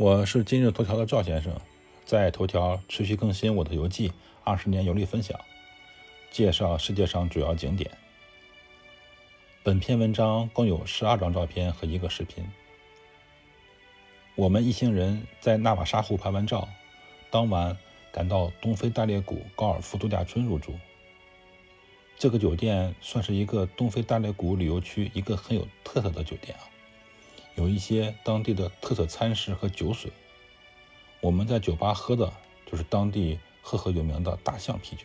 我是今日头条的赵先生，在头条持续更新我的游记，二十年游历分享，介绍世界上主要景点。本篇文章共有十二张照片和一个视频。我们一行人在纳瓦沙湖拍完照，当晚赶到东非大裂谷高尔夫度假村入住。这个酒店算是一个东非大裂谷旅游区一个很有特色的酒店啊。有一些当地的特色餐食和酒水，我们在酒吧喝的就是当地赫赫有名的大象啤酒。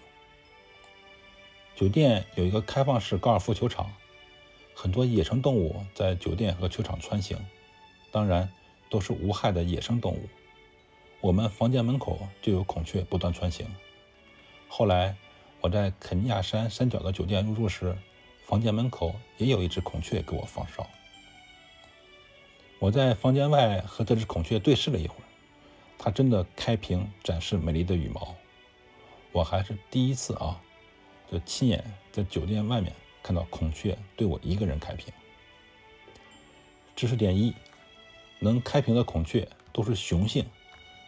酒店有一个开放式高尔夫球场，很多野生动物在酒店和球场穿行，当然都是无害的野生动物。我们房间门口就有孔雀不断穿行。后来我在肯尼亚山山脚的酒店入住时，房间门口也有一只孔雀给我放哨。我在房间外和这只孔雀对视了一会儿，它真的开屏展示美丽的羽毛。我还是第一次啊，就亲眼在酒店外面看到孔雀对我一个人开屏。知识点一：能开屏的孔雀都是雄性，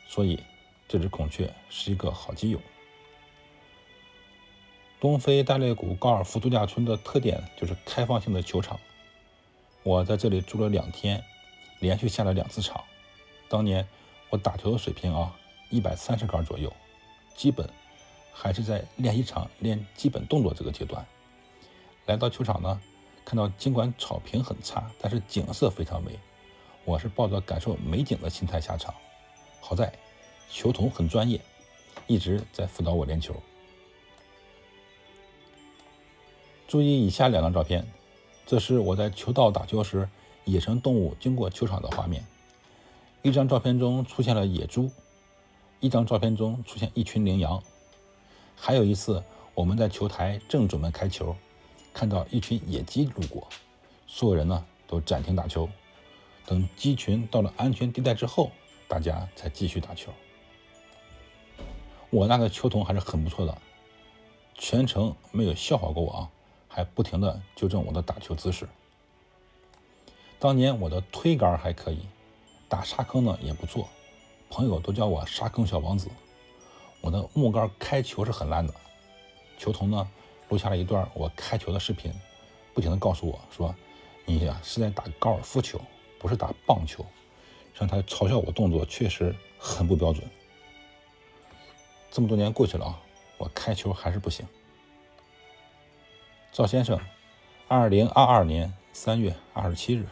所以这只孔雀是一个好基友。东非大裂谷高尔夫度假村的特点就是开放性的球场，我在这里住了两天。连续下了两次场，当年我打球的水平啊，一百三十杆左右，基本还是在练习场练基本动作这个阶段。来到球场呢，看到尽管草坪很差，但是景色非常美，我是抱着感受美景的心态下场。好在球童很专业，一直在辅导我练球。注意以下两张照片，这是我在球道打球时。野生动物经过球场的画面，一张照片中出现了野猪，一张照片中出现一群羚羊，还有一次我们在球台正准备开球，看到一群野鸡路过，所有人呢都暂停打球，等鸡群到了安全地带之后，大家才继续打球。我那个球童还是很不错的，全程没有笑话过我啊，还不停的纠正我的打球姿势。当年我的推杆还可以，打沙坑呢也不错，朋友都叫我沙坑小王子。我的木杆开球是很烂的，球童呢录下了一段我开球的视频，不停的告诉我说：“你呀是在打高尔夫球，不是打棒球。”让他嘲笑我动作确实很不标准。这么多年过去了啊，我开球还是不行。赵先生，二零二二年三月二十七日。